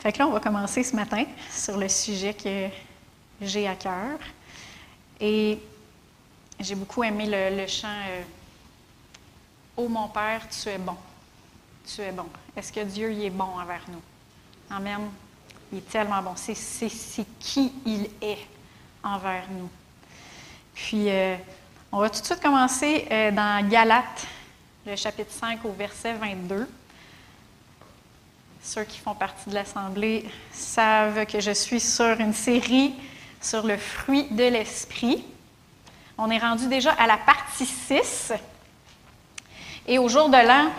Fait que là, on va commencer ce matin sur le sujet que j'ai à cœur. Et j'ai beaucoup aimé le, chant euh, Ô mon Père, tu es bon. Tu es bon. Est-ce que Dieu y est bon envers nous? Amen. Il est tellement bon. C'est qui il est envers nous. Puis, euh, on va tout de suite commencer euh, dans Galates, le chapitre 5 au verset 22. Ceux qui font partie de l'Assemblée savent que je suis sur une série sur le fruit de l'esprit. On est rendu déjà à la partie 6. Et au jour de l'an,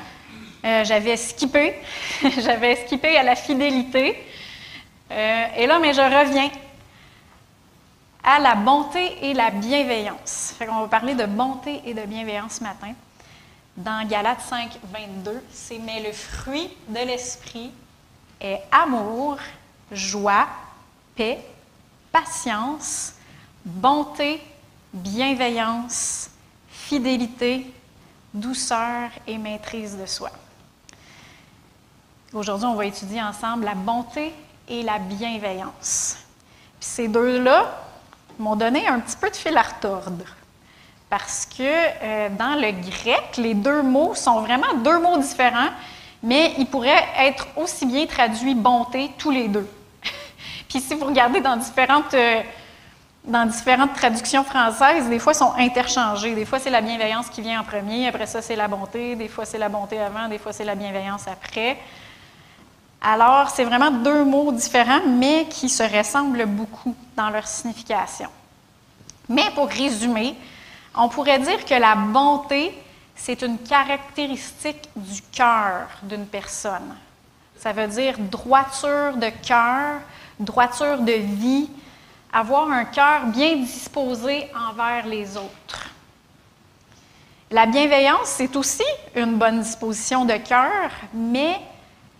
euh, j'avais skippé. j'avais skippé à la fidélité. Euh, et là, mais je reviens à la bonté et la bienveillance. Qu'on va parler de bonté et de bienveillance ce matin dans Galates 5, 22, c'est Mais le fruit de l'esprit est amour, joie, paix, patience, bonté, bienveillance, fidélité, douceur et maîtrise de soi. Aujourd'hui, on va étudier ensemble la bonté et la bienveillance. Puis ces deux-là m'ont donné un petit peu de fil à retordre parce que euh, dans le grec, les deux mots sont vraiment deux mots différents, mais ils pourraient être aussi bien traduits bonté tous les deux. Puis si vous regardez dans différentes, euh, dans différentes traductions françaises, des fois, sont interchangés. Des fois, c'est la bienveillance qui vient en premier, après ça, c'est la bonté, des fois, c'est la bonté avant, des fois, c'est la bienveillance après. Alors, c'est vraiment deux mots différents, mais qui se ressemblent beaucoup dans leur signification. Mais pour résumer, on pourrait dire que la bonté, c'est une caractéristique du cœur d'une personne. Ça veut dire droiture de cœur, droiture de vie, avoir un cœur bien disposé envers les autres. La bienveillance, c'est aussi une bonne disposition de cœur, mais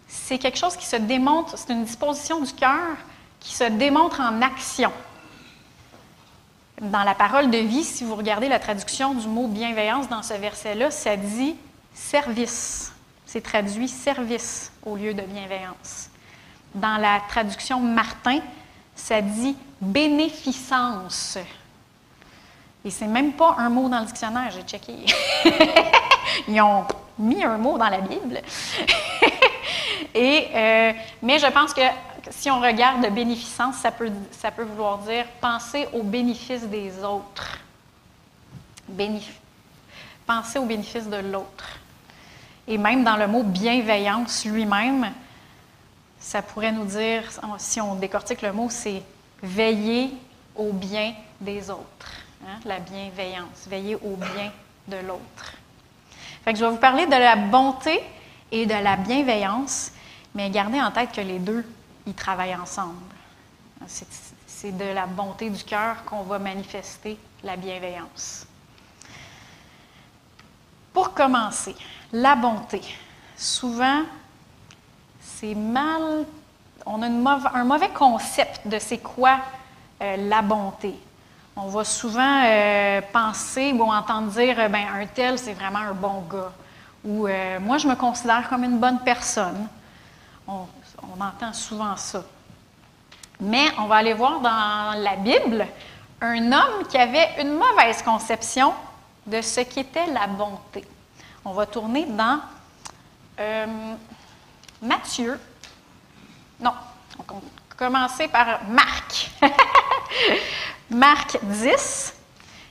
c'est quelque chose qui se démontre, c'est une disposition du cœur qui se démontre en action dans la parole de vie, si vous regardez la traduction du mot bienveillance dans ce verset-là, ça dit service. C'est traduit service au lieu de bienveillance. Dans la traduction Martin, ça dit bénéficence. Et c'est même pas un mot dans le dictionnaire, j'ai checké. Ils ont mis un mot dans la Bible. Et, euh, mais je pense que si on regarde bénéficence, ça peut, ça peut vouloir dire penser au bénéfice des autres. penser au bénéfice de l'autre. Et même dans le mot bienveillance lui-même, ça pourrait nous dire, si on décortique le mot, c'est veiller au bien des autres. Hein, la bienveillance, veiller au bien de l'autre. Je vais vous parler de la bonté et de la bienveillance, mais gardez en tête que les deux ils travaillent ensemble. C'est de la bonté du cœur qu'on va manifester la bienveillance. Pour commencer, la bonté. Souvent, c'est mal, on a un mauvais concept de c'est quoi euh, la bonté. On va souvent euh, penser ou entendre dire, euh, ben, un tel, c'est vraiment un bon gars. Ou moi, je me considère comme une bonne personne. On, on entend souvent ça. Mais on va aller voir dans la Bible un homme qui avait une mauvaise conception de ce qu'était la bonté. On va tourner dans euh, Matthieu. Non, on va commencer par Marc. Marc 10.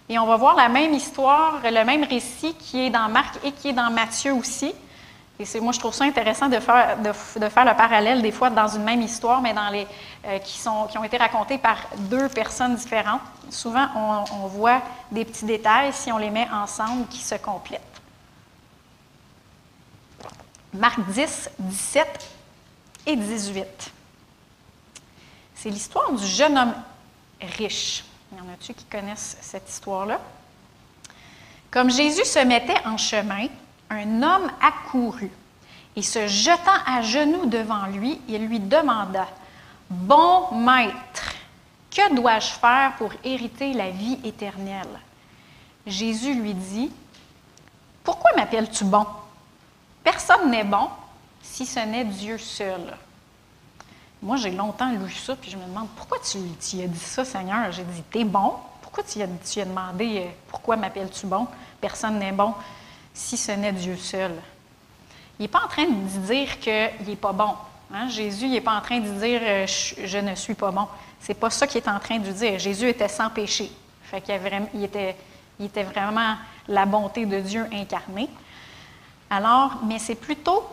Et on va voir la même histoire, le même récit qui est dans Marc et qui est dans Matthieu aussi. Et moi, je trouve ça intéressant de faire, le parallèle des fois dans une même histoire, mais dans les, euh, qui ont été racontées par deux personnes différentes. Souvent, on, voit des petits détails, si on les met ensemble, qui se complètent. Marc 10, 17 et 18. C'est l'histoire du jeune homme riche. Il y en a-tu qui connaissent cette histoire-là? Comme Jésus se mettait en chemin, un homme accourut et se jetant à genoux devant lui, il lui demanda, Bon maître, que dois-je faire pour hériter la vie éternelle? Jésus lui dit, Pourquoi m'appelles-tu bon? Personne n'est bon si ce n'est Dieu seul. Moi, j'ai longtemps lu ça, puis je me demande pourquoi tu, as dit ça, Seigneur. J'ai dit, t'es bon? Pourquoi tu as, tu as demandé euh, pourquoi m'appelles-tu bon? Personne n'est bon si ce n'est Dieu seul. Il n'est pas en train de dire qu'il n'est pas bon. Hein? Jésus n'est pas en train de dire euh, je, ne suis pas bon. C'est pas ça qu'il est en train de dire. Jésus était sans péché. Il était, vraiment la bonté de Dieu incarnée. Alors, mais c'est plutôt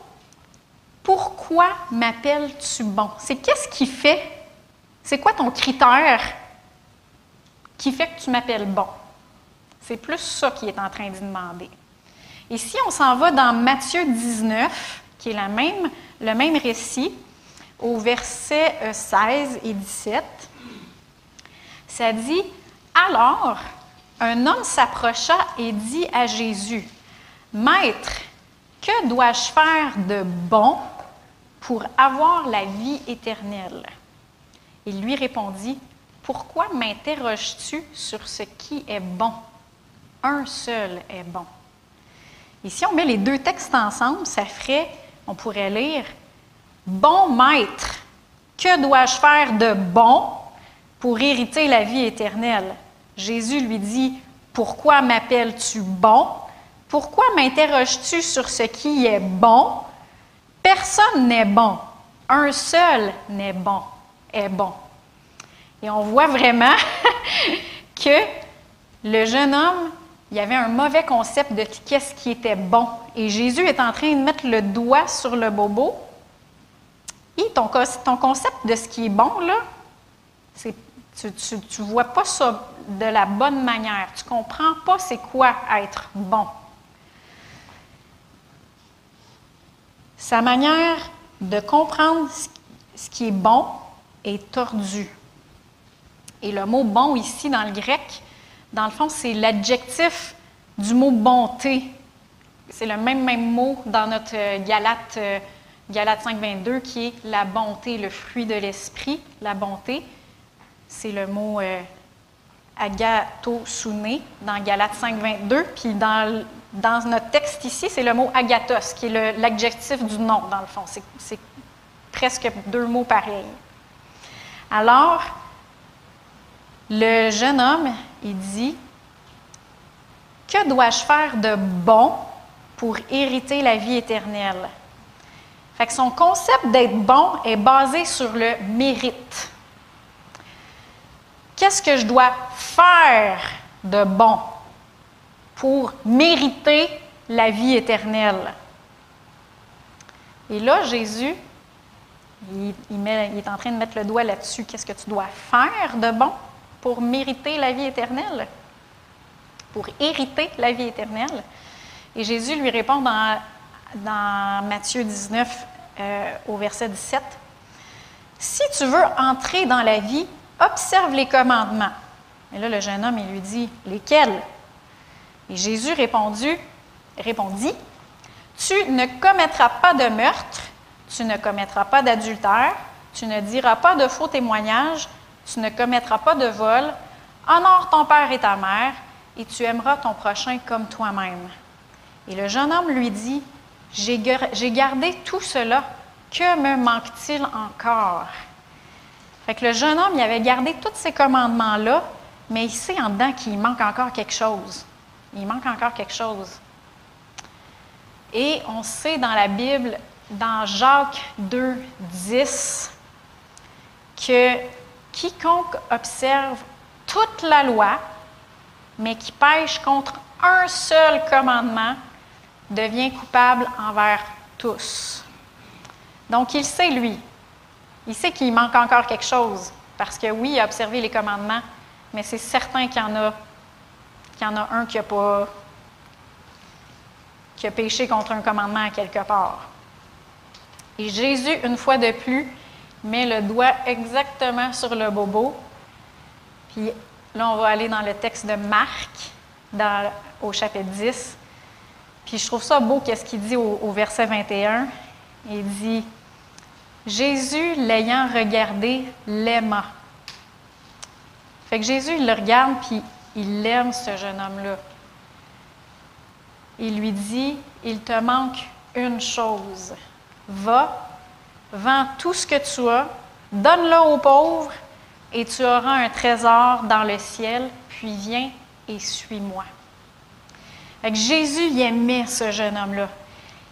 pourquoi m'appelles-tu bon? C'est qu'est-ce qui fait? C'est quoi ton critère qui fait que tu m'appelles bon? C'est plus ça qu'il est en train de demander. Ici, on s'en va dans Matthieu 19, qui est même, le même récit, au verset 16 et 17. Ça dit Alors, un homme s'approcha et dit à Jésus Maître, que dois-je faire de bon pour avoir la vie éternelle. Il lui répondit, Pourquoi m'interroges-tu sur ce qui est bon? Un seul est bon. Et si on met les deux textes ensemble, ça ferait, on pourrait lire, Bon maître, que dois-je faire de bon pour hériter la vie éternelle? Jésus lui dit, Pourquoi m'appelles-tu bon? Pourquoi m'interroges-tu sur ce qui est bon? Personne n'est bon. Un seul n'est bon, est bon. Et on voit vraiment que le jeune homme, il y avait un mauvais concept de qu'est-ce qui était bon. Et Jésus est en train de mettre le doigt sur le bobo. Et ton concept de ce qui est bon, là, tu ne vois pas ça de la bonne manière. Tu ne comprends pas c'est quoi être bon. Sa manière de comprendre ce qui est bon est tordue. Et le mot bon ici dans le grec, dans le fond, c'est l'adjectif du mot bonté. C'est le même, même mot dans notre euh, Galate, euh, Galate 5.22 qui est la bonté, le fruit de l'esprit, la bonté. C'est le mot euh, agatosune dans Galate 5.22. Puis dans dans notre texte ici, c'est le mot agathos, qui est l'adjectif du nom, dans le fond. C'est presque deux mots pareils. Alors, le jeune homme, il dit Que dois-je faire de bon pour hériter la vie éternelle? Fait que son concept d'être bon est basé sur le mérite. Qu'est-ce que je dois faire de bon pour mériter la vie éternelle? Et là, Jésus, il, est en train de mettre le doigt là-dessus. Qu'est-ce que tu dois faire de bon? Pour mériter la vie éternelle? Pour hériter la vie éternelle? Et Jésus lui répond dans, dans Matthieu 19 euh, au verset 17, Si tu veux entrer dans la vie, observe les commandements. Et là, le jeune homme, il lui dit, lesquels? Et Jésus répondit, répondit, Tu ne commettras pas de meurtre, tu ne commettras pas d'adultère, tu ne diras pas de faux témoignages, tu ne commettras pas de vol, honore ton père et ta mère, et tu aimeras ton prochain comme toi-même. Et le jeune homme lui dit, J'ai gardé tout cela, que me manque-t-il encore? Fait que le jeune homme, il avait gardé tous ces commandements-là, mais il sait en dedans qu'il manque encore quelque chose. Il manque encore quelque chose. Et on sait dans la Bible, dans Jacques 2, 10, que quiconque observe toute la loi, mais qui pêche contre un seul commandement, devient coupable envers tous. Donc il sait, lui, il sait qu'il manque encore quelque chose, parce que oui, il a observé les commandements, mais c'est certain qu'il y en a un qui a pas qui a péché contre un commandement à quelque part. Et Jésus, une fois de plus, met le doigt exactement sur le bobo. Puis là, on va aller dans le texte de Marc, au chapitre 10. Puis je trouve ça beau, qu'est-ce qu'il dit au, au, verset 21. Il dit Jésus, l'ayant regardé, l'aima. Fait que Jésus, il le regarde, puis il aime ce jeune homme-là. Il lui dit, il te manque une chose. Va, vends tout ce que tu as, donne-le aux pauvres, et tu auras un trésor dans le ciel, puis viens et suis-moi. Jésus il aimait ce jeune homme-là.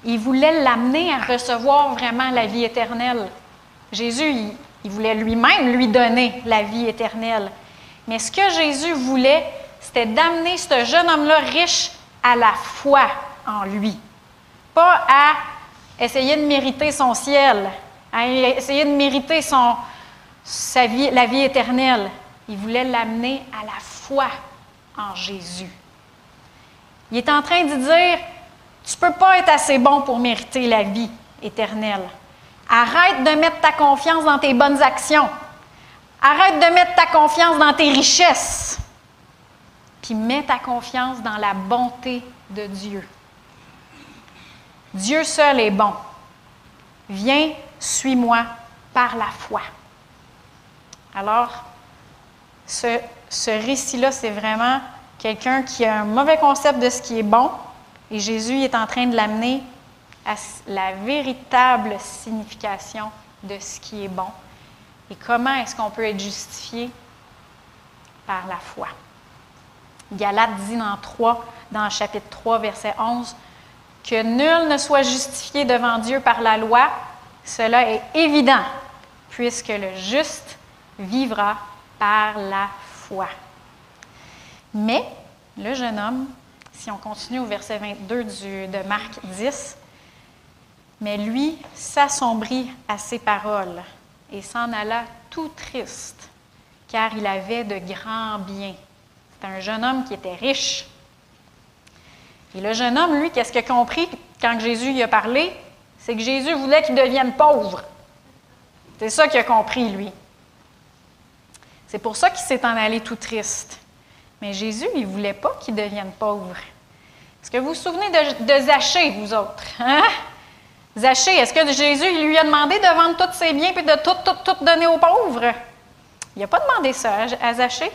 Il voulait l'amener à recevoir vraiment la vie éternelle. Jésus, il voulait lui-même lui donner la vie éternelle. Mais ce que Jésus voulait, c'était d'amener ce jeune homme-là riche à la foi en lui, pas à essayer de mériter son ciel, à essayer de mériter son, sa vie, la vie éternelle. Il voulait l'amener à la foi en Jésus. Il est en train de dire, tu ne peux pas être assez bon pour mériter la vie éternelle. Arrête de mettre ta confiance dans tes bonnes actions. Arrête de mettre ta confiance dans tes richesses. Puis mets ta confiance dans la bonté de Dieu. Dieu seul est bon. Viens, suis-moi par la foi. Alors, ce, ce récit-là, c'est vraiment quelqu'un qui a un mauvais concept de ce qui est bon, et Jésus est en train de l'amener à la véritable signification de ce qui est bon. Et comment est-ce qu'on peut être justifié? Par la foi? Galate dit dans, 3, dans chapitre 3, verset 11, que nul ne soit justifié devant Dieu par la loi, cela est évident, puisque le juste vivra par la foi. Mais le jeune homme, si on continue au verset 22 de Marc 10, mais lui s'assombrit à ses paroles et s'en alla tout triste, car il avait de grands biens. C'est un jeune homme qui était riche. Et le jeune homme, lui, qu'est-ce qu'il a compris quand Jésus y a parlé? C'est que Jésus voulait qu'il devienne pauvre. C'est ça qu'il a compris, lui. C'est pour ça qu'il s'est en allé tout triste. Mais Jésus, il ne voulait pas qu'il devienne pauvre. Est-ce que vous vous souvenez de, Zachée, vous autres? Hein? Zachée, est-ce que Jésus lui a demandé de vendre tous ses biens et de tout, tout, tout donner aux pauvres? Il n'a pas demandé ça à Zachée.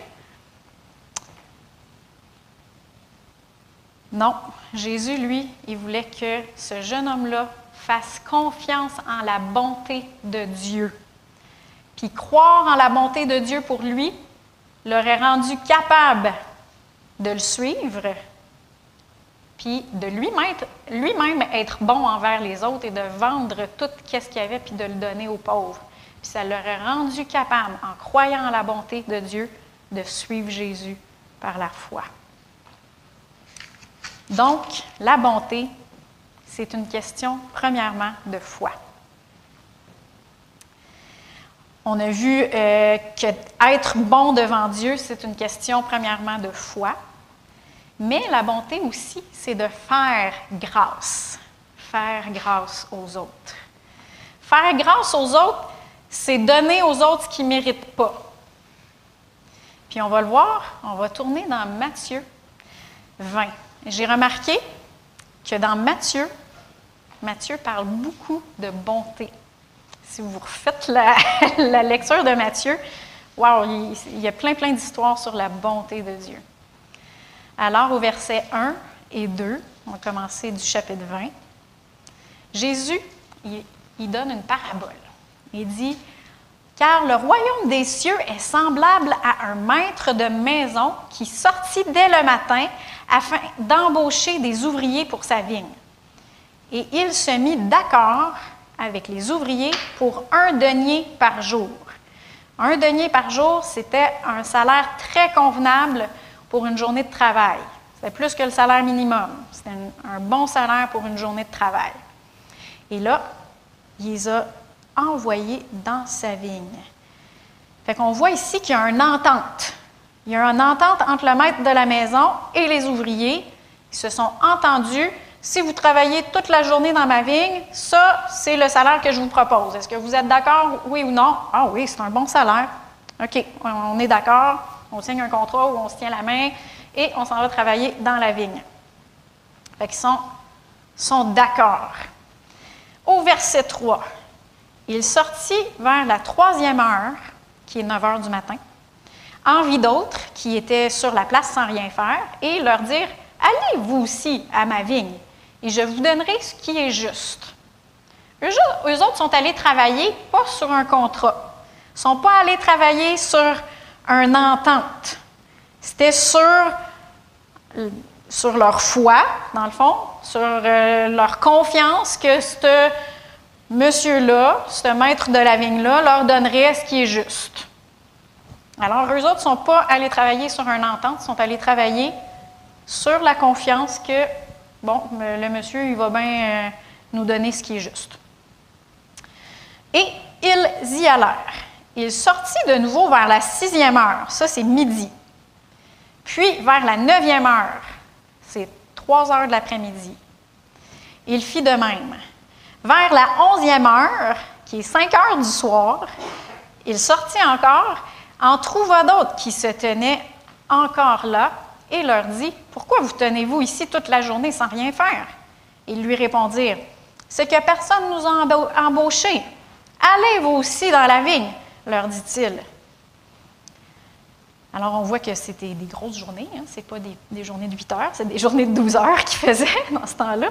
Non, Jésus, lui, il voulait que ce jeune homme-là fasse confiance en la bonté de Dieu. Puis croire en la bonté de Dieu pour lui l'aurait rendu capable de le suivre, puis de lui-même lui être bon envers les autres et de vendre tout ce qu'il y avait, puis de le donner aux pauvres. Puis ça l'aurait rendu capable, en croyant en la bonté de Dieu, de suivre Jésus par la foi. Donc, la bonté, c'est une question, premièrement, de foi. On a vu euh, que être bon devant Dieu, c'est une question, premièrement, de foi. Mais la bonté aussi, c'est de faire grâce. Faire grâce aux autres. Faire grâce aux autres, c'est donner aux autres ce qu'ils ne méritent pas. Puis on va le voir, on va tourner dans Matthieu 20. J'ai remarqué que dans Matthieu, Matthieu parle beaucoup de bonté. Si vous refaites la, lecture de Matthieu, wow, il, il y a plein, plein d'histoires sur la bonté de Dieu. Alors, au verset 1 et 2, on va commencer du chapitre 20, Jésus, il, donne une parabole. Il dit, Car le royaume des cieux est semblable à un maître de maison qui sortit dès le matin afin d'embaucher des ouvriers pour sa vigne. Et il se mit d'accord avec les ouvriers pour un denier par jour. Un denier par jour, c'était un salaire très convenable pour une journée de travail. C'était plus que le salaire minimum. C'était un, bon salaire pour une journée de travail. Et là, il les a envoyés dans sa vigne. Fait qu'on voit ici qu'il y a une entente. Il y a une entente entre le maître de la maison et les ouvriers. Ils se sont entendus. Si vous travaillez toute la journée dans ma vigne, ça, c'est le salaire que je vous propose. Est-ce que vous êtes d'accord, oui ou non? Ah oui, c'est un bon salaire. OK, on est d'accord on signe un contrat où on se tient la main et on s'en va travailler dans la vigne. Fait qu'ils sont, sont d'accord. Au verset 3, il sortit vers la troisième heure, qui est 9 heures du matin, envie d'autres qui étaient sur la place sans rien faire, et leur dire Allez vous aussi à ma vigne, et je vous donnerai ce qui est juste. Eux, autres sont allés travailler, pas sur un contrat, ne sont pas allés travailler sur un entente. C'était sur, sur leur foi, dans le fond, sur euh, leur confiance que ce monsieur-là, ce maître de la vigne-là, leur donnerait ce qui est juste. Alors, eux autres ne sont pas allés travailler sur un entente, ils sont allés travailler sur la confiance que, bon, le monsieur, il va bien euh, nous donner ce qui est juste. Et ils y allèrent. Ils sortit de nouveau vers la sixième heure, ça c'est midi. Puis vers la neuvième heure, c'est trois heures de l'après-midi. Il fit de même. Vers la onzième heure, qui est cinq heures du soir, il sortit encore, en trouva d'autres qui se tenaient encore là et leur dit Pourquoi vous tenez-vous ici toute la journée sans rien faire Ils lui répondirent C'est que personne nous a embauchés. Allez vous aussi dans la vigne, leur dit-il. Alors, on voit que c'était des grosses journées, hein? ce n'est pas des, journées de 8 heures, c'est des journées de 12 heures qu'ils faisaient dans ce temps-là.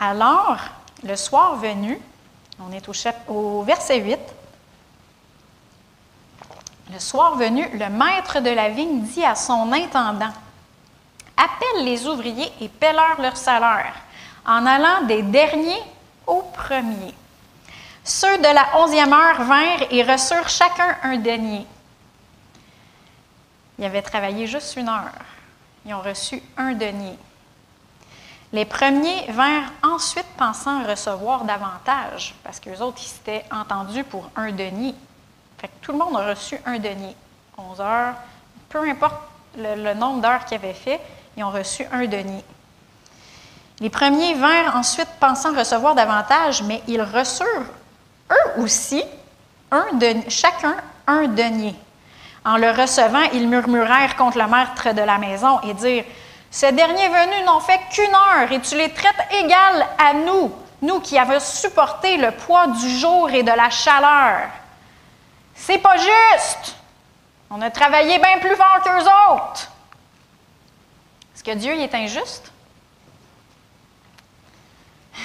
Alors, le soir venu, on est au, au verset 8, le soir venu, le maître de la vigne dit à son intendant, Appelle les ouvriers et paie-leur leur salaire, en allant des derniers aux premiers. Ceux de la onzième heure vinrent et reçurent chacun un denier. Ils avaient travaillé juste une heure. Ils ont reçu un denier. Les premiers vinrent ensuite pensant recevoir davantage, parce qu'eux autres, ils s'étaient entendus pour un denier. Tout le monde a reçu un denier. 11 heures, peu importe le, nombre d'heures qu'ils avaient fait, ils ont reçu un denier. Les premiers vinrent ensuite pensant recevoir davantage, mais ils reçurent eux aussi un chacun un denier. En le recevant, ils murmurèrent contre le maître de la maison et dirent Ce dernier venu n'ont fait qu'une heure et tu les traites égales à nous, nous qui avons supporté le poids du jour et de la chaleur. C'est pas juste. On a travaillé bien plus fort qu'eux autres. Est-ce que Dieu est injuste?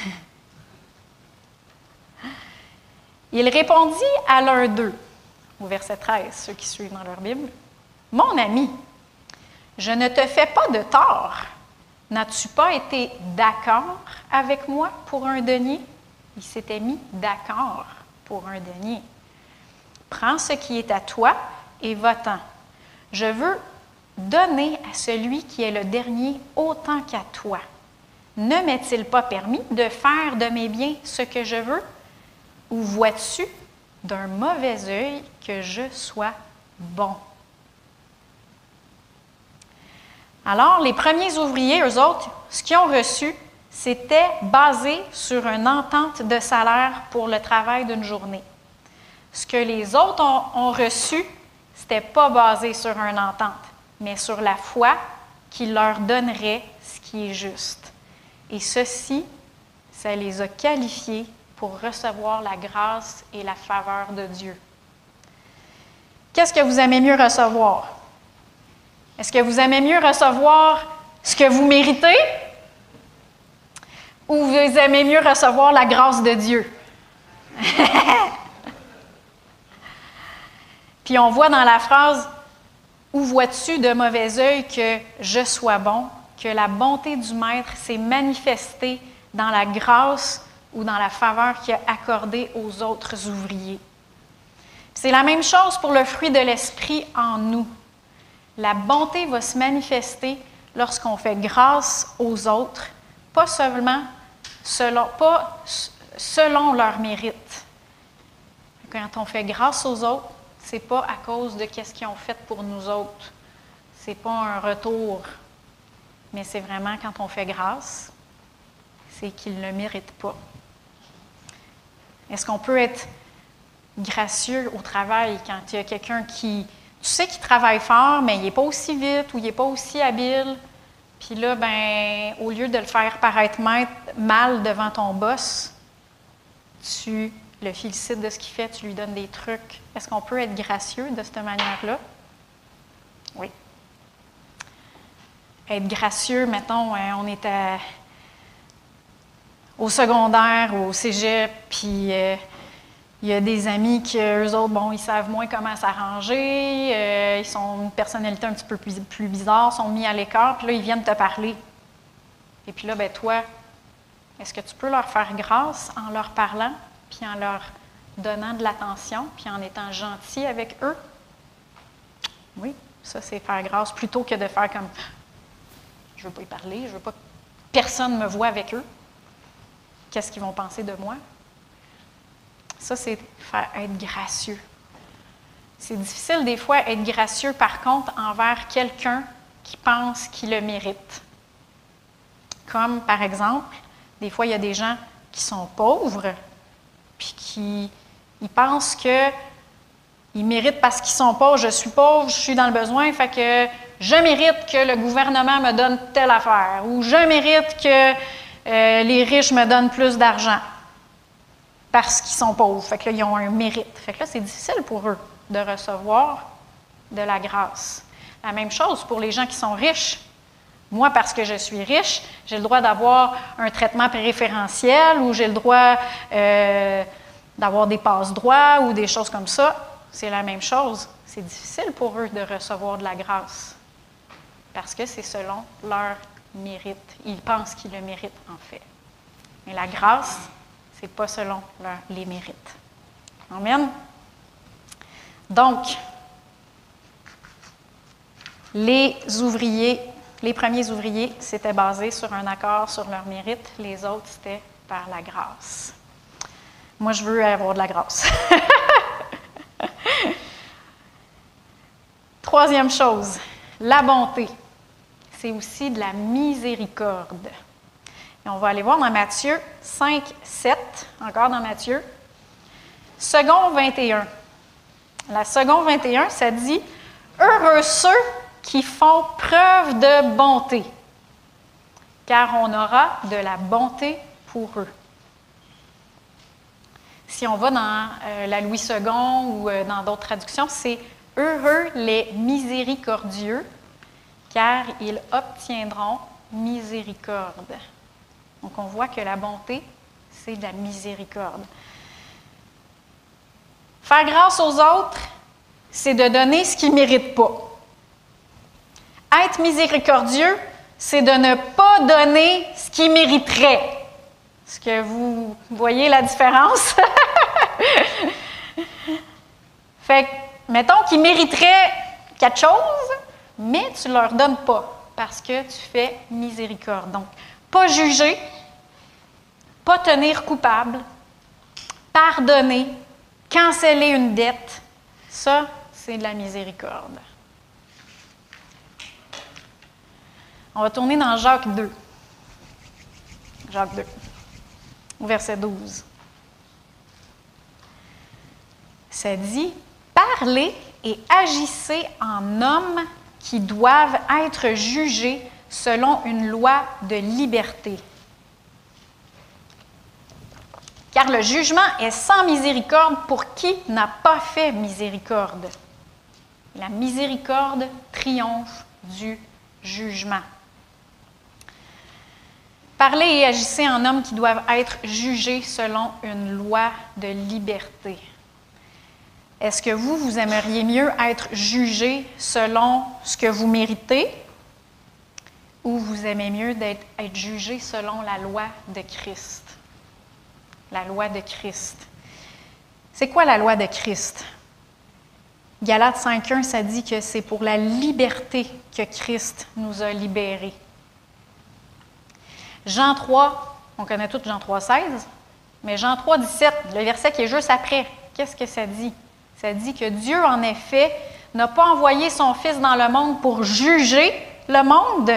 Il répondit à l'un d'eux, au verset 13, ceux qui suivent dans leur Bible, Mon ami, je ne te fais pas de tort. N'as-tu pas été d'accord avec moi pour un denier? Il s'était mis d'accord pour un denier. Prends ce qui est à toi et va-t'en. Je veux donner à celui qui est le dernier autant qu'à toi. Ne m'est-il pas permis de faire de mes biens ce que je veux? Ou vois-tu d'un mauvais œil que je sois bon? Alors, les premiers ouvriers, eux autres, ce qu'ils ont reçu, c'était basé sur une entente de salaire pour le travail d'une journée. Ce que les autres ont, reçu, ce n'était pas basé sur une entente, mais sur la foi qui leur donnerait ce qui est juste. Et ceci, ça les a qualifiés pour recevoir la grâce et la faveur de Dieu. Qu'est-ce que vous aimez mieux recevoir? Est-ce que vous aimez mieux recevoir ce que vous méritez? Ou vous aimez mieux recevoir la grâce de Dieu? Puis on voit dans la phrase Où vois-tu de mauvais œil que je sois bon que la bonté du Maître s'est manifestée dans la grâce ou dans la faveur qu'il a accordée aux autres ouvriers. C'est la même chose pour le fruit de l'Esprit en nous. La bonté va se manifester lorsqu'on fait grâce aux autres, pas seulement selon, selon leur mérite. Quand on fait grâce aux autres, c'est pas à cause de ce qu'ils ont fait pour nous autres. C'est pas un retour, mais c'est vraiment quand on fait grâce, c'est qu'ils ne le méritent pas. Est-ce qu'on peut être gracieux au travail quand il y a quelqu'un qui, tu sais qu'il travaille fort, mais il n'est pas aussi vite ou il n'est pas aussi habile, puis là, ben, au lieu de le faire paraître mal devant ton boss, tu le félicite de ce qu'il fait, tu lui donnes des trucs. Est-ce qu'on peut être gracieux de cette manière-là? Oui. Être gracieux, mettons, hein, on est au secondaire ou au cégep, puis euh, Il y a des amis qui, eux autres, bon, ils savent moins comment s'arranger, euh, ils sont une personnalité un petit peu plus, plus bizarre, sont mis à l'écart, puis là, ils viennent te parler. Et puis là, ben toi, est-ce que tu peux leur faire grâce en leur parlant, puis en leur donnant de l'attention, puis en étant gentil avec eux? Oui, ça, c'est faire grâce plutôt que de faire comme je ne veux pas y parler, je ne veux pas que personne me voit avec eux. Qu'est-ce qu'ils vont penser de moi? Ça, c'est faire être gracieux. C'est difficile des fois être gracieux, par contre, envers quelqu'un qui pense qu'il le mérite. Comme, par exemple, des fois, il y a des gens qui sont pauvres, puis qui ils pensent qu'ils méritent parce qu'ils sont pauvres. Je suis pauvre, je suis dans le besoin, fait que je mérite que le gouvernement me donne telle affaire, ou je mérite que euh, les riches me donnent plus d'argent parce qu'ils sont pauvres. Fait que là, ils ont un mérite. Fait que là, c'est difficile pour eux de recevoir de la grâce. La même chose pour les gens qui sont riches. Moi, parce que je suis riche, j'ai le droit d'avoir un traitement préférentiel ou j'ai le droit euh, d'avoir des passe-droits ou des choses comme ça. C'est la même chose. C'est difficile pour eux de recevoir de la grâce parce que c'est selon leur mérite. Ils pensent qu'ils le méritent en fait. Mais la grâce, ce n'est pas selon les mérites. Amen. Donc, les ouvriers, les premiers ouvriers, c'était basé sur un accord sur leur mérite, les autres, c'était par la grâce. Moi, je veux avoir de la grâce. Troisième chose, la bonté c'est aussi de la miséricorde. Et on va aller voir dans Matthieu 5, 7, encore dans Matthieu. Second 21. La seconde 21, ça dit Heureux ceux qui font preuve de bonté, car on aura de la bonté pour eux. Si on va dans euh, la Louis II ou euh, dans d'autres traductions, c'est Heureux les miséricordieux, car ils obtiendront miséricorde. Donc on voit que la bonté, c'est de la miséricorde. Faire grâce aux autres, c'est de donner ce qu'ils ne méritent pas. Être miséricordieux, c'est de ne pas donner ce qu'ils mériteraient. Est-ce que vous voyez la différence? fait que, mettons qu'ils mériteraient quelque chose, mais tu ne leur donnes pas parce que tu fais miséricorde. Donc, pas juger, pas tenir coupable, pardonner, canceller une dette, ça, c'est de la miséricorde. On va tourner dans Jacques 2. Jacques 2, verset 12. Ça dit Parlez et agissez en homme qui doivent être jugés selon une loi de liberté. Car le jugement est sans miséricorde pour qui n'a pas fait miséricorde. La miséricorde triomphe du jugement. Parlez et agissez en hommes qui doivent être jugés selon une loi de liberté. Est-ce que vous, vous aimeriez mieux être jugé selon ce que vous méritez ou vous aimez mieux d'être être jugé selon la loi de Christ? La loi de Christ. C'est quoi la loi de Christ? Galates 5.1, ça dit que c'est pour la liberté que Christ nous a libérés. Jean 3, on connaît tout Jean 3.16, mais Jean 3.17, le verset qui est juste après, qu'est-ce que ça dit? Ça dit que Dieu, en effet, n'a pas envoyé son Fils dans le monde pour juger le monde,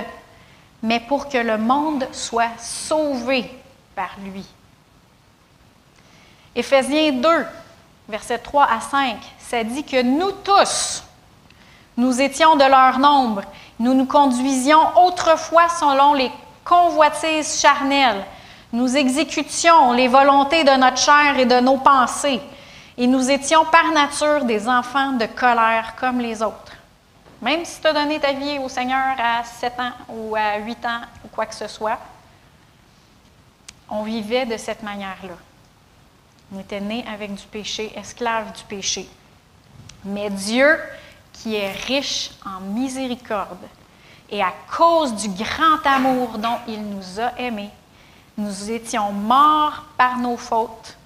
mais pour que le monde soit sauvé par lui. Éphésiens 2, versets 3 à 5, ça dit que nous tous, nous étions de leur nombre, nous nous conduisions autrefois selon les convoitises charnelles, nous exécutions les volontés de notre chair et de nos pensées et nous étions par nature des enfants de colère comme les autres. Même si tu as donné ta vie au Seigneur à 7 ans ou à 8 ans ou quoi que ce soit, on vivait de cette manière-là. On était né avec du péché, esclave du péché. Mais Dieu, qui est riche en miséricorde, et à cause du grand amour dont il nous a aimés, nous étions morts par nos fautes.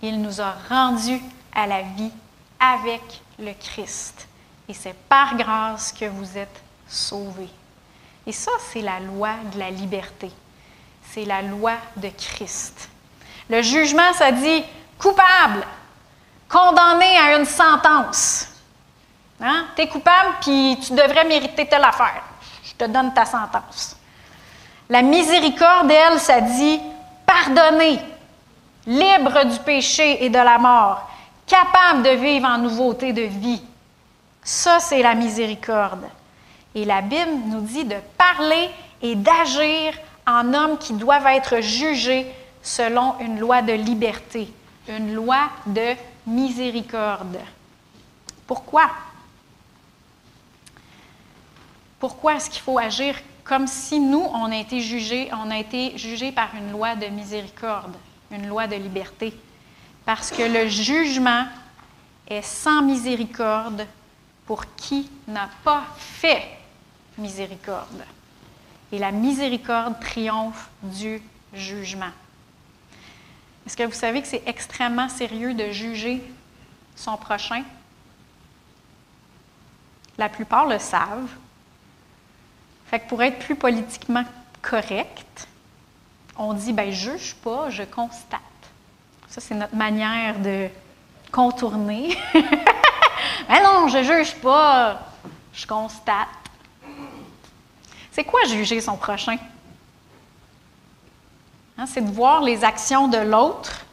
Il nous a rendus à la vie avec le Christ. Et c'est par grâce que vous êtes sauvés. Et ça, c'est la loi de la liberté. C'est la loi de Christ. Le jugement, ça dit coupable, condamné à une sentence. Hein? Tu es coupable, puis tu devrais mériter telle affaire. Je te donne ta sentence. La miséricorde, elle, ça dit pardonné, libre du péché et de la mort, capable de vivre en nouveauté de vie. Ça, c'est la miséricorde. Et la Bible nous dit de parler et d'agir en hommes qui doivent être jugés selon une loi de liberté, une loi de miséricorde. Pourquoi? Pourquoi est-ce qu'il faut agir comme si nous, on a été jugés, on a été jugés par une loi de miséricorde, une loi de liberté? Parce que le jugement est sans miséricorde pour qui n'a pas fait miséricorde. Et la miséricorde triomphe du jugement. Est-ce que vous savez que c'est extrêmement sérieux de juger son prochain? La plupart le savent. Fait que pour être plus politiquement correct, on dit ben juge pas, je constate. Ça c'est notre manière de contourner. ben non, je juge pas, je constate. C'est quoi juger son prochain? Hein, c'est de voir les actions de l'autre,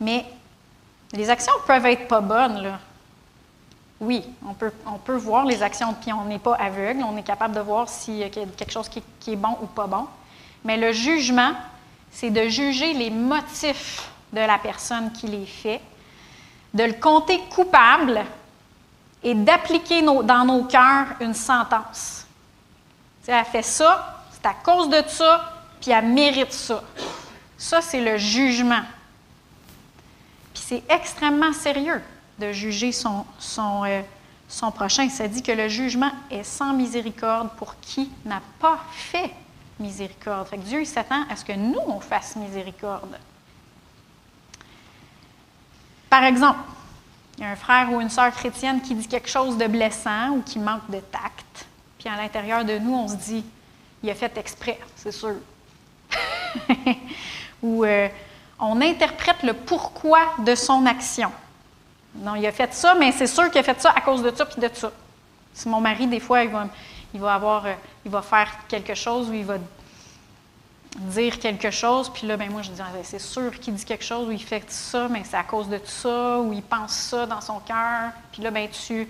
mais les actions peuvent être pas bonnes. Là. Oui, on peut, voir les actions, puis on n'est pas aveugle, on est capable de voir s'il y a quelque chose qui, est bon ou pas bon. Mais le jugement, c'est de juger les motifs de la personne qui les fait, de le compter coupable et d'appliquer dans nos cœurs une sentence. Si elle fait ça, c'est à cause de ça, puis elle mérite ça. Ça, c'est le jugement. Puis c'est extrêmement sérieux de juger son, son, euh, son prochain. Ça dit que le jugement est sans miséricorde pour qui n'a pas fait miséricorde. Dieu s'attend à ce que nous, on fasse miséricorde. Par exemple, il y a un frère ou une sœur chrétienne qui dit quelque chose de blessant ou qui manque de tact. Puis à l'intérieur de nous, on se dit, il a fait exprès, c'est sûr. Ou euh, on interprète le pourquoi de son action. Non, il a fait ça, mais c'est sûr qu'il a fait ça à cause de ça puis de ça. Si mon mari, des fois, il va, avoir, euh, il va faire quelque chose ou il va dire quelque chose, puis là, ben moi, je dis, ah, ben, c'est sûr qu'il dit quelque chose ou il fait ça, mais c'est à cause de ça, ou il pense ça dans son cœur. Puis là, ben, tu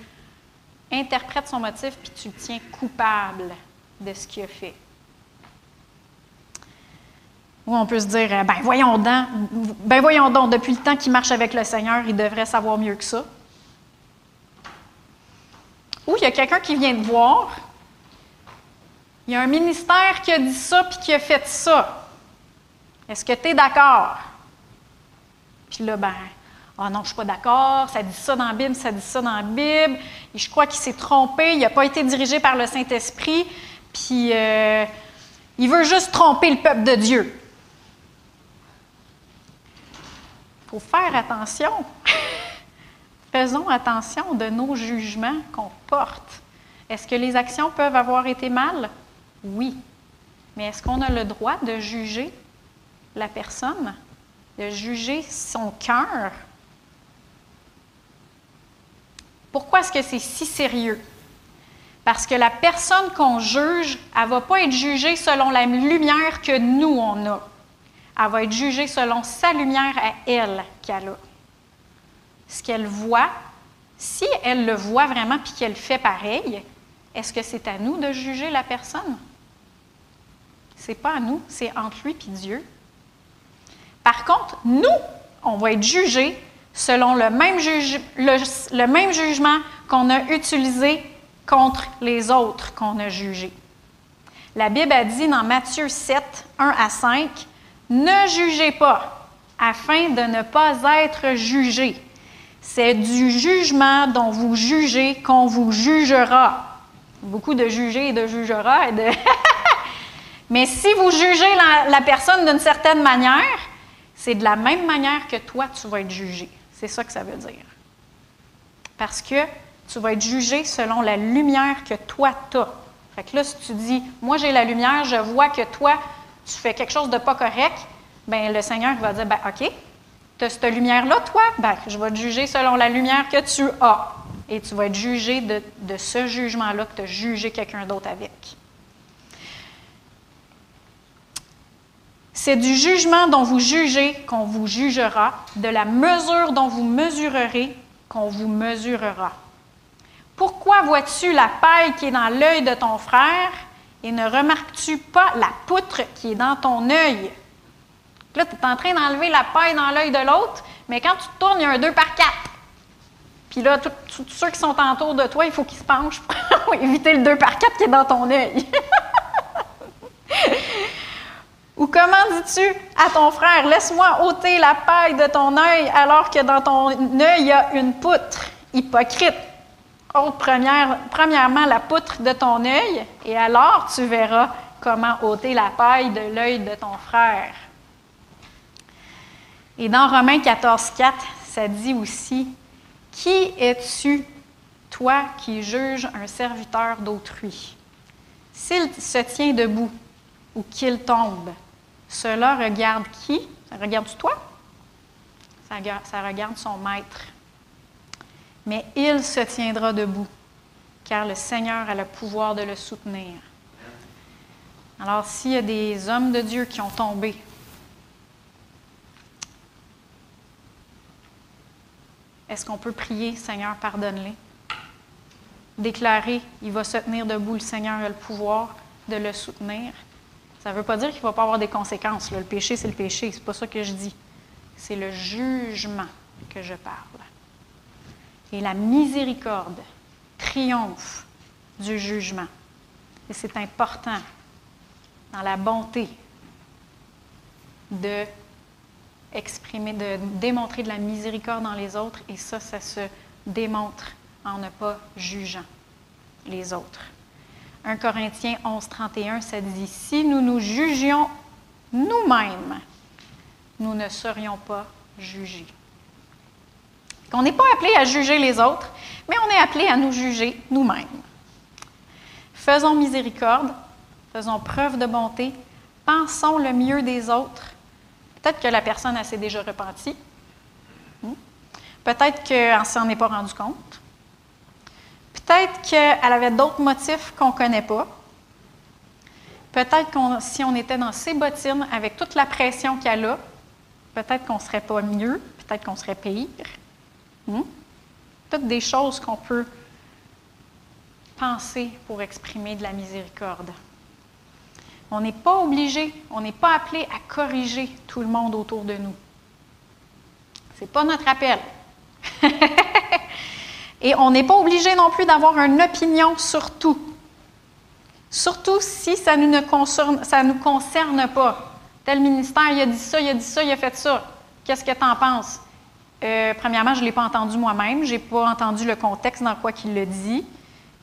interprètes son motif, puis tu le tiens coupable de ce qu'il a fait. Ou on peut se dire, euh, ben voyons donc, ben voyons donc, depuis le temps qu'il marche avec le Seigneur, il devrait savoir mieux que ça. Ou il y a quelqu'un qui vient te voir, il y a un ministère qui a dit ça puis qui a fait ça. Est-ce que tu es d'accord? Puis là, ben, ah non, je suis pas d'accord, ça dit ça dans la Bible, ça dit ça dans la Bible, et je crois qu'il s'est trompé, il n'a pas été dirigé par le Saint-Esprit, puis euh, il veut juste tromper le peuple de Dieu. Il faut faire attention. Faisons attention de nos jugements qu'on porte. Est-ce que les actions peuvent avoir été mal? Oui. Mais est-ce qu'on a le droit de juger la personne, de juger son cœur? Pourquoi est-ce que c'est si sérieux? Parce que la personne qu'on juge, elle ne va pas être jugée selon la lumière que nous, on a elle va être jugée selon sa lumière à elle qu'elle a. Ce qu'elle voit, si elle le voit vraiment puis qu'elle fait pareil, est-ce que c'est à nous de juger la personne? C'est pas à nous, c'est entre lui et Dieu. Par contre, nous, on va être jugés selon le même, le même jugement qu'on a utilisé contre les autres qu'on a jugés. La Bible a dit dans Matthieu 7, 1 à 5, ne jugez pas, afin de ne pas être jugé. C'est du jugement dont vous jugez qu'on vous jugera. Beaucoup de juger et de jugera. Mais si vous jugez la, la personne d'une certaine manière, c'est de la même manière que toi, tu vas être jugé. C'est ça que ça veut dire. Parce que tu vas être jugé selon la lumière que toi, tu as. Fait que là, si tu dis, moi j'ai la lumière, je vois que toi, tu fais quelque chose de pas correct, bien, le Seigneur va dire, ben OK, tu as cette lumière-là, toi, ben, je vais te juger selon la lumière que tu as. Et tu vas être jugé de, de ce jugement-là que tu as jugé quelqu'un d'autre avec. C'est du jugement dont vous jugez qu'on vous jugera, de la mesure dont vous mesurerez qu'on vous mesurera. Pourquoi vois-tu la paille qui est dans l'œil de ton frère et ne remarques-tu pas la poutre qui est dans ton œil? Là, tu es en train d'enlever la paille dans l'œil de l'autre, mais quand tu tournes, il y a un 2 par 4. Puis là, tous ceux qui sont autour de toi, il faut qu'ils se penchent pour éviter le 2 par 4 qui est dans ton œil. Ou comment dis-tu à ton frère, laisse-moi ôter la paille de ton œil alors que dans ton œil, il y a une poutre? Hypocrite? Ôte première, premièrement la poutre de ton œil et alors tu verras comment ôter la paille de l'œil de ton frère. Et dans Romains 14, 4, ça dit aussi Qui es-tu, toi qui juges un serviteur d'autrui? S'il se tient debout ou qu'il tombe, cela regarde qui? Ça regarde toi? Ça regarde son maître. Mais il se tiendra debout, car le Seigneur a le pouvoir de le soutenir. Alors, s'il y a des hommes de Dieu qui ont tombé, est-ce qu'on peut prier, Seigneur, pardonne-les? Déclarer, il va se tenir debout, le Seigneur a le pouvoir de le soutenir. Ça ne veut pas dire qu'il ne va pas avoir des conséquences. Le péché, c'est le péché. C'est pas ça que je dis. C'est le jugement que je parle. Et la miséricorde triomphe du jugement. Et c'est important dans la bonté de exprimer, de démontrer de la miséricorde dans les autres. Et ça, ça se démontre en ne pas jugeant les autres. 1 Corinthiens 11, 31, ça dit Si nous nous jugions nous-mêmes, nous ne serions pas jugés. On n'est pas appelé à juger les autres, mais on est appelé à nous juger nous-mêmes. Faisons miséricorde, faisons preuve de bonté, pensons le mieux des autres. Peut-être que la personne s'est déjà repentie. Hmm? Peut-être qu'elle ne s'en est pas rendu compte. Peut-être qu'elle avait d'autres motifs qu'on ne connaît pas. Peut-être que si on était dans ses bottines avec toute la pression qu'elle a, peut-être qu'on ne serait pas mieux, peut-être qu'on serait pire. Hmm? Toutes des choses qu'on peut penser pour exprimer de la miséricorde. On n'est pas obligé, on n'est pas appelé à corriger tout le monde autour de nous. Ce n'est pas notre appel. Et on n'est pas obligé non plus d'avoir une opinion sur tout. Surtout si ça ne concerne, ça nous concerne pas. Tel ministère, il a dit ça, il a dit ça, il a fait ça. Qu'est-ce que tu en penses? Euh, premièrement, je ne l'ai pas entendu moi-même. Je n'ai pas entendu le contexte dans quoi il le dit.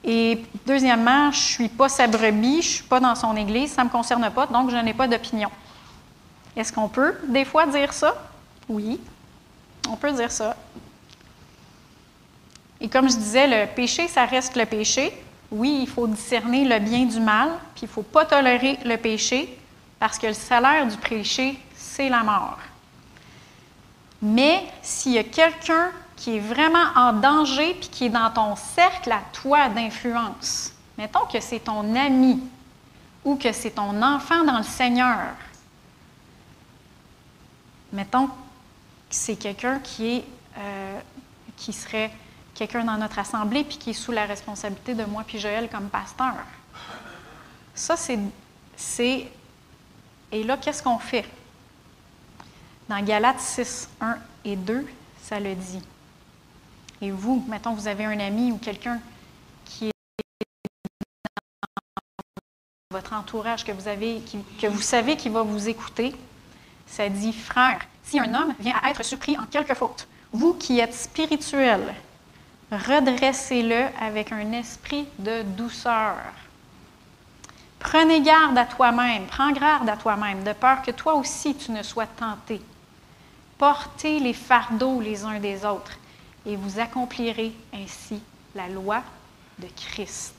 Et deuxièmement, je ne suis pas sa brebis, je ne suis pas dans son église, ça ne me concerne pas, donc je n'ai pas d'opinion. Est-ce qu'on peut des fois dire ça? Oui, on peut dire ça. Et comme je disais, le péché, ça reste le péché. Oui, il faut discerner le bien du mal, puis il ne faut pas tolérer le péché, parce que le salaire du péché, c'est la mort. Mais s'il y a quelqu'un qui est vraiment en danger, puis qui est dans ton cercle à toi d'influence, mettons que c'est ton ami ou que c'est ton enfant dans le Seigneur, mettons que c'est quelqu'un qui, est, euh, qui serait quelqu'un dans notre assemblée puis qui est sous la responsabilité de moi puis Joël comme pasteur. Ça, c'est. Et là, qu'est-ce qu'on fait? Dans Galates 6, 1 et 2, ça le dit. Et vous, mettons, vous avez un ami ou quelqu'un qui est dans votre entourage, que vous, avez, que vous savez qui va vous écouter, Ça dit, frère, si un homme vient à être surpris en quelque faute, vous qui êtes spirituel, redressez-le avec un esprit de douceur. Prenez garde à toi-même, prends garde à toi-même, de peur que toi aussi tu ne sois tenté. Portez les fardeaux les uns des autres et vous accomplirez ainsi la loi de Christ.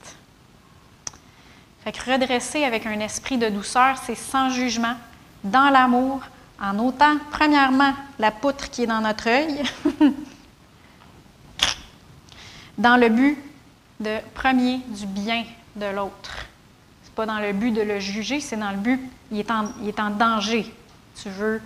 Fait que redresser avec un esprit de douceur, c'est sans jugement, dans l'amour, en ôtant, premièrement, la poutre qui est dans notre œil, dans le but de, premier, du bien de l'autre. Ce n'est pas dans le but de le juger, c'est dans le but, il est en, il est en danger. Tu veux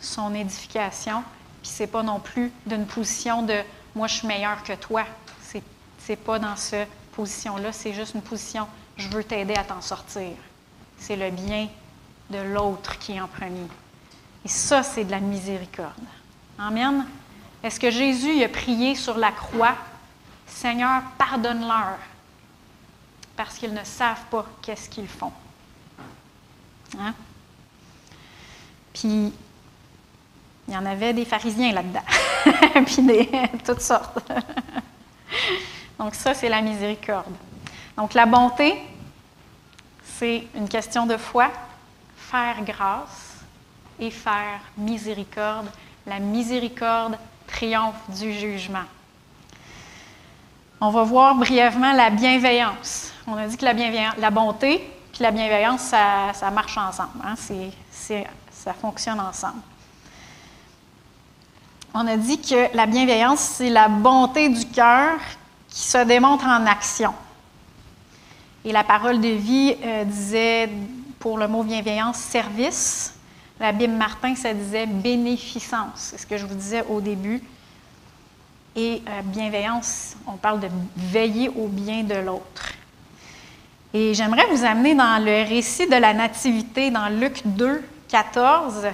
son édification, puis c'est pas non plus d'une position de moi je suis meilleur que toi. C'est, c'est pas dans cette position-là, c'est juste une position je veux t'aider à t'en sortir. C'est le bien de l'autre qui est en premier. Et ça, c'est de la miséricorde. Amen. Est-ce que Jésus a prié sur la croix, Seigneur, pardonne-leur, parce qu'ils ne savent pas qu'est-ce qu'ils font. Hein? Puis, il y en avait des pharisiens là-dedans, puis des, toutes sortes. Donc ça, c'est la miséricorde. Donc la bonté, c'est une question de foi, faire grâce et faire miséricorde. La miséricorde triomphe du jugement. On va voir brièvement la bienveillance. On a dit que la, bonté et la bienveillance, ça, marche ensemble. Hein? ça fonctionne ensemble. On a dit que la bienveillance, c'est la bonté du cœur qui se démontre en action. Et la parole de vie euh, disait, pour le mot bienveillance, service. La Bible Martin, ça disait bénéficence. C'est ce que je vous disais au début. Et euh, bienveillance, on parle de veiller au bien de l'autre. Et j'aimerais vous amener dans le récit de la Nativité, dans Luc 2, 14,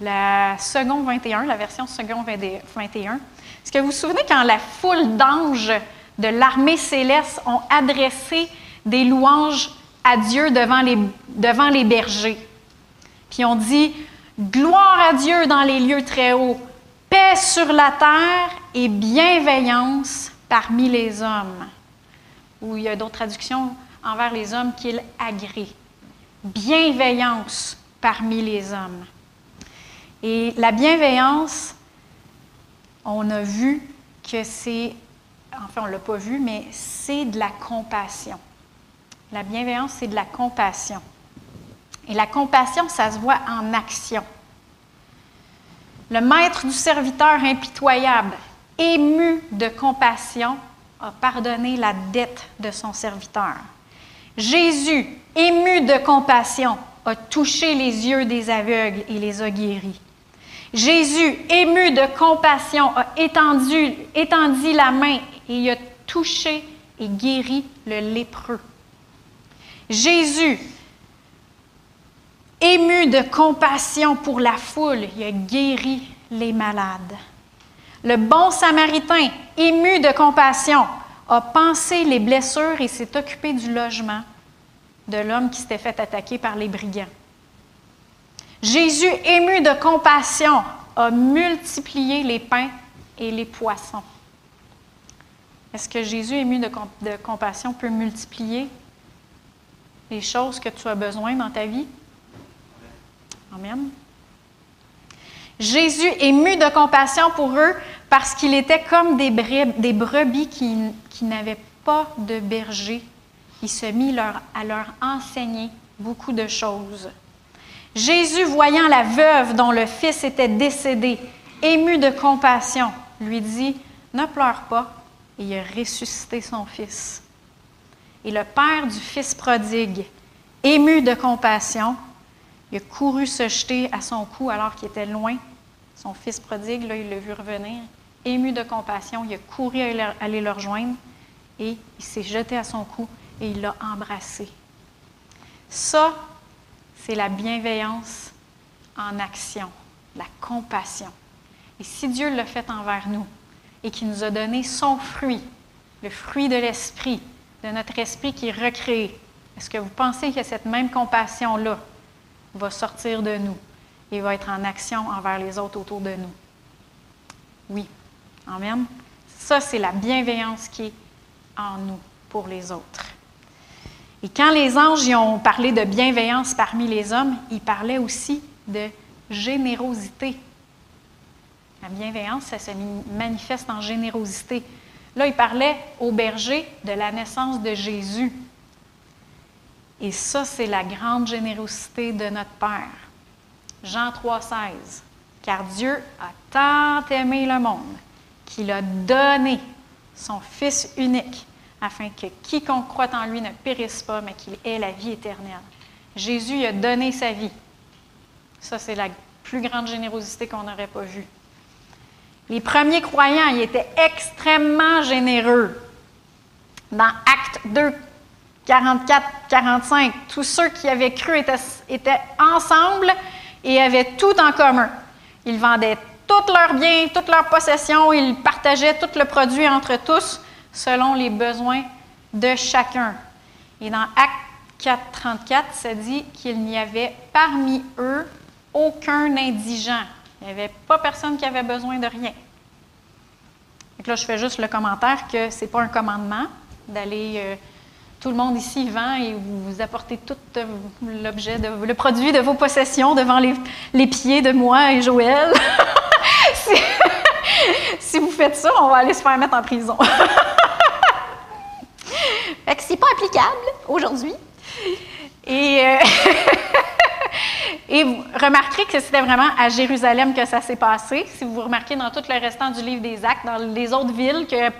la seconde 21, la version seconde 21. Est-ce que vous vous souvenez quand la foule d'anges de l'armée céleste ont adressé des louanges à Dieu devant les, devant les bergers? Puis on dit Gloire à Dieu dans les lieux très hauts, paix sur la terre et bienveillance parmi les hommes. Ou il y a d'autres traductions envers les hommes qu'il agrée. Bienveillance parmi les hommes. Et la bienveillance, on a vu que c'est, enfin on ne l'a pas vu, mais c'est de la compassion. La bienveillance, c'est de la compassion. Et la compassion, ça se voit en action. Le maître du serviteur impitoyable, ému de compassion, a pardonné la dette de son serviteur. Jésus, ému de compassion, a touché les yeux des aveugles et les a guéris. Jésus, ému de compassion, a étendu, la main et a touché et guéri le lépreux. Jésus, ému de compassion pour la foule, il a guéri les malades. Le bon samaritain, ému de compassion, a pensé les blessures et s'est occupé du logement de l'homme qui s'était fait attaquer par les brigands. Jésus, ému de compassion, a multiplié les pains et les poissons. Est-ce que Jésus, ému de, compassion, peut multiplier les choses que tu as besoin dans ta vie? Amen. Jésus, ému de compassion pour eux, parce qu'il était comme des, des brebis qui, n'avaient pas de berger, il se mit à leur enseigner beaucoup de choses. Jésus, voyant la veuve dont le fils était décédé, ému de compassion, lui dit, Ne pleure pas, et il a ressuscité son fils. Et le père du fils prodigue, ému de compassion, il a couru se jeter à son cou alors qu'il était loin. Son fils prodigue, là, il l'a vu revenir. Ému de compassion, il a couru aller le rejoindre et il s'est jeté à son cou et il l'a embrassé. Ça, c'est la bienveillance en action, la compassion. Et si Dieu l'a fait envers nous et qu'il nous a donné son fruit, le fruit de l'esprit, de notre esprit qui est recréé. Est-ce que vous pensez que cette même compassion-là va sortir de nous et va être en action envers les autres autour de nous? Oui. Amen. Ça, c'est la bienveillance qui est en nous pour les autres. Et quand les anges y ont parlé de bienveillance parmi les hommes, ils parlaient aussi de générosité. La bienveillance, ça se manifeste en générosité. Là, il parlait au berger de la naissance de Jésus. Et ça, c'est la grande générosité de notre Père. Jean 3,16. Car Dieu a tant aimé le monde qu'il a donné son Fils unique, afin que quiconque croit en lui ne périsse pas, mais qu'il ait la vie éternelle. Jésus a donné sa vie. Ça, c'est la plus grande générosité qu'on n'aurait pas vue. Les premiers croyants, ils étaient extrêmement généreux. Dans Acte 2, 44, 45, tous ceux qui avaient cru étaient, étaient ensemble et avaient tout en commun. Ils vendaient tous leurs biens, toutes leurs possessions, ils partageaient tout le produit entre tous selon les besoins de chacun. Et dans Acte 4, 34, ça dit qu'il n'y avait parmi eux aucun indigent. Il n'y avait pas personne qui avait besoin de rien. Donc là, je fais juste le commentaire que ce n'est pas un commandement d'aller. Euh, tout le monde ici vend et vous, apportez tout euh, l'objet, le produit de vos possessions devant les, pieds de moi et Joël. si, vous faites ça, on va aller se faire mettre en prison. fait que c'est pas applicable aujourd'hui. Et. Euh, vous remarquerez que c'était vraiment à Jérusalem que ça s'est passé. Si vous remarquez dans tout le restant du livre des Actes, dans les autres villes que,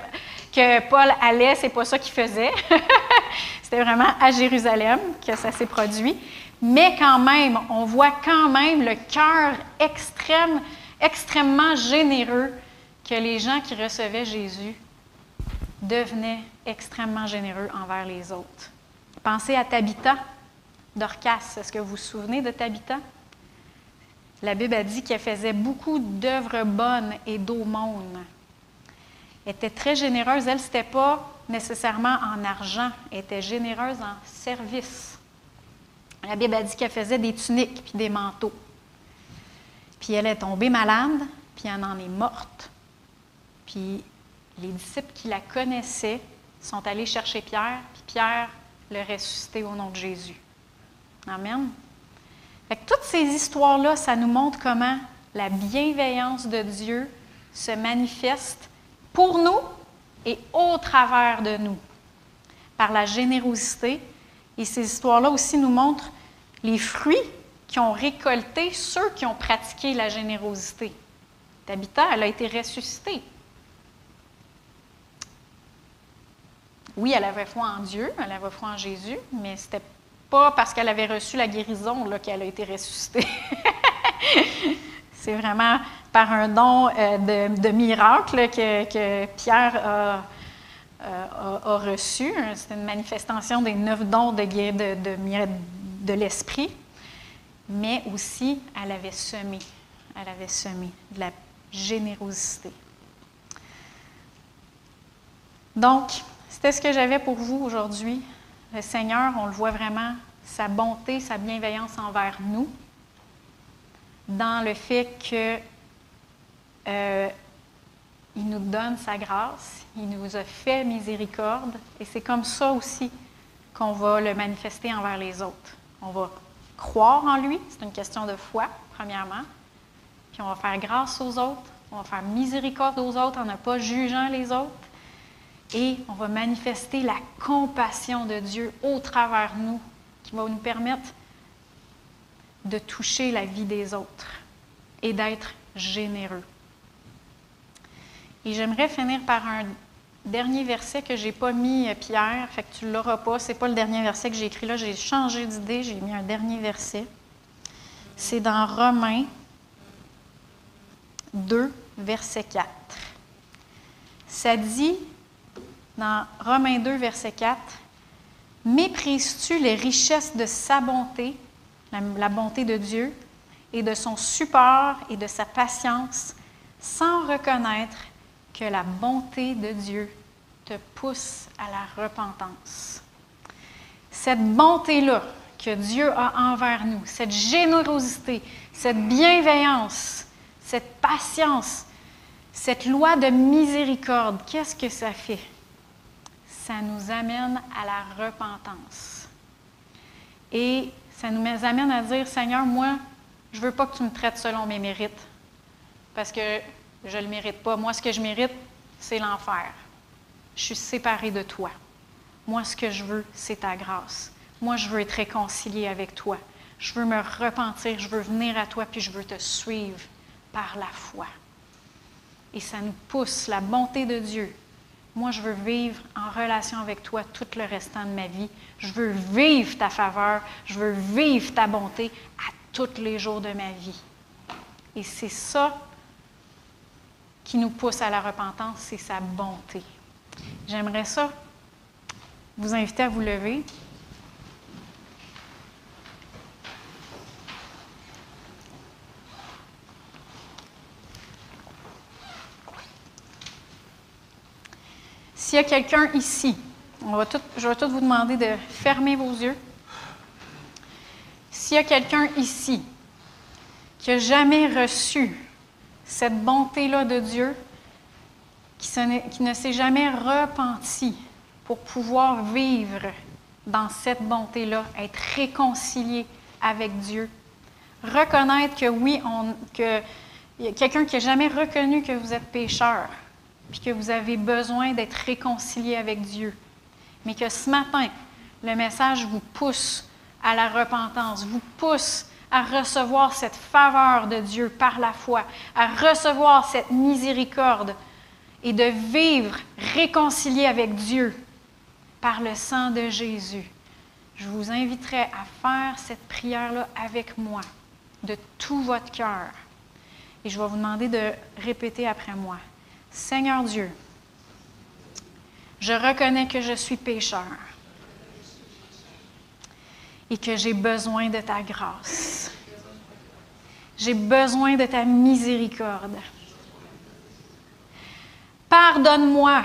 que Paul allait, c'est pas ça qu'il faisait. c'était vraiment à Jérusalem que ça s'est produit. Mais quand même, on voit quand même le cœur extrême, extrêmement généreux que les gens qui recevaient Jésus devenaient extrêmement généreux envers les autres. Pensez à Tabitha, Dorcas. Est-ce que vous vous souvenez de Tabitha? La Bible a dit qu'elle faisait beaucoup d'œuvres bonnes et d'aumônes. Elle était très généreuse. Elle, ce n'était pas nécessairement en argent. Elle était généreuse en service. La Bible a dit qu'elle faisait des tuniques puis des manteaux. Puis elle est tombée malade, puis elle en est morte. Puis les disciples qui la connaissaient sont allés chercher Pierre, puis Pierre le ressuscité au nom de Jésus. Amen. toutes ces histoires-là, ça nous montre comment la bienveillance de Dieu se manifeste pour nous et au travers de nous, par la générosité. Et ces histoires-là aussi nous montrent les fruits qui ont récolté ceux qui ont pratiqué la générosité. Tabitha, elle a été ressuscitée. Oui, elle avait foi en Dieu, elle avait foi en Jésus, mais c'était pas parce qu'elle avait reçu la guérison qu'elle a été ressuscitée. C'est vraiment par un don euh, de, miracle que, Pierre euh, a, reçu. C'est une manifestation des neuf dons de, de l'Esprit. Mais aussi, elle avait semé. Elle avait semé de la générosité. Donc, c'était ce que j'avais pour vous aujourd'hui. Le Seigneur, on le voit vraiment, sa bonté, sa bienveillance envers nous, dans le fait que euh, il nous donne sa grâce, il nous a fait miséricorde, et c'est comme ça aussi qu'on va le manifester envers les autres. On va croire en lui, c'est une question de foi, premièrement, puis on va faire grâce aux autres, on va faire miséricorde aux autres en ne pas jugeant les autres, et on va manifester la compassion de Dieu au travers nous, qui va nous permettre de toucher la vie des autres et d'être généreux. Et j'aimerais finir par un dernier verset que je n'ai pas mis, euh, Pierre, fait que tu ne l'auras pas. Ce n'est pas le dernier verset que j'ai écrit là, j'ai changé d'idée, j'ai mis un dernier verset. C'est dans Romains 2, verset 4. Ça dit dans Romains 2, verset 4, Méprises-tu les richesses de sa bonté, la, bonté de Dieu, et de son support et de sa patience, sans reconnaître que la bonté de Dieu te pousse à la repentance? Cette bonté-là que Dieu a envers nous, cette générosité, cette bienveillance, cette patience, cette loi de miséricorde, qu'est-ce que ça fait? Ça nous amène à la repentance. Et ça nous amène à dire, Seigneur, moi, je ne veux pas que tu me traites selon mes mérites, parce que je ne le mérite pas. Moi, ce que je mérite, c'est l'enfer. Je suis séparée de toi. Moi, ce que je veux, c'est ta grâce. Moi, je veux être réconcilié avec toi. Je veux me repentir, je veux venir à toi, puis je veux te suivre par la foi. Et ça nous pousse, la bonté de Dieu. Moi, je veux vivre en relation avec toi tout le restant de ma vie. Je veux vivre ta faveur, je veux vivre ta bonté à tous les jours de ma vie. Et c'est ça qui nous pousse à la repentance, c'est sa bonté. J'aimerais ça vous inviter à vous lever. S'il y a quelqu'un ici, on va tout, je vais tout vous demander de fermer vos yeux. S'il y a quelqu'un ici qui n'a jamais reçu cette bonté-là de Dieu, qui, ne s'est jamais repenti pour pouvoir vivre dans cette bonté-là, être réconcilié avec Dieu, reconnaître que oui, on, que quelqu'un qui n'a jamais reconnu que vous êtes pécheur, puis que vous avez besoin d'être réconcilié avec Dieu, mais que ce matin, le message vous pousse à la repentance, vous pousse à recevoir cette faveur de Dieu par la foi, à recevoir cette miséricorde et de vivre réconcilié avec Dieu par le sang de Jésus. Je vous inviterai à faire cette prière-là avec moi, de tout votre cœur. Et je vais vous demander de répéter après moi. Seigneur Dieu, je reconnais que je suis pécheur et que j'ai besoin de ta grâce. J'ai besoin de ta miséricorde. Pardonne-moi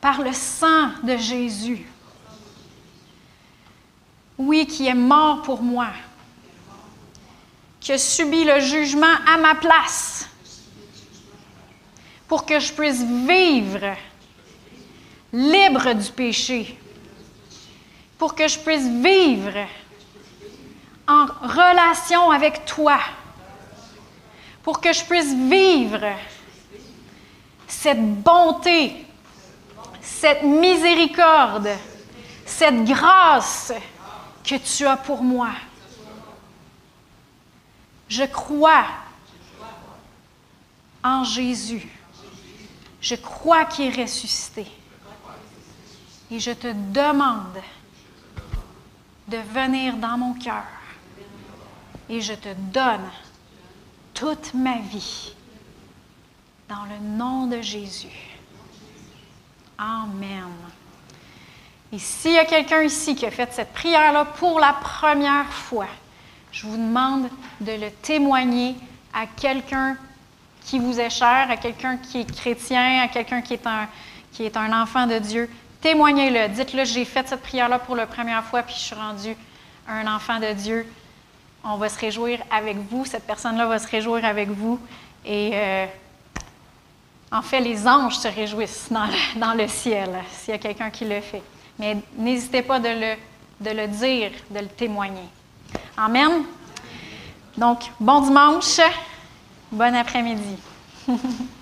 par le sang de Jésus. Oui, qui est mort pour moi, qui a subi le jugement à ma place pour que je puisse vivre libre du péché, pour que je puisse vivre en relation avec toi, pour que je puisse vivre cette bonté, cette miséricorde, cette grâce que tu as pour moi. Je crois en Jésus. Je crois qu'il est ressuscité. Et je te demande de venir dans mon cœur. Et je te donne toute ma vie dans le nom de Jésus. Amen. Et s'il y a quelqu'un ici qui a fait cette prière-là pour la première fois, je vous demande de le témoigner à quelqu'un qui vous est cher, à quelqu'un qui est chrétien, à quelqu'un qui est un, qui est un enfant de Dieu, témoignez-le. Dites-le, j'ai fait cette prière-là pour la première fois, puis je suis rendu un enfant de Dieu. On va se réjouir avec vous. Cette personne-là va se réjouir avec vous. Et euh, en fait, les anges se réjouissent dans le, dans le ciel, s'il y a quelqu'un qui le fait. Mais n'hésitez pas de le, de le dire, de le témoigner. Amen. Donc, bon dimanche. Bon après-midi.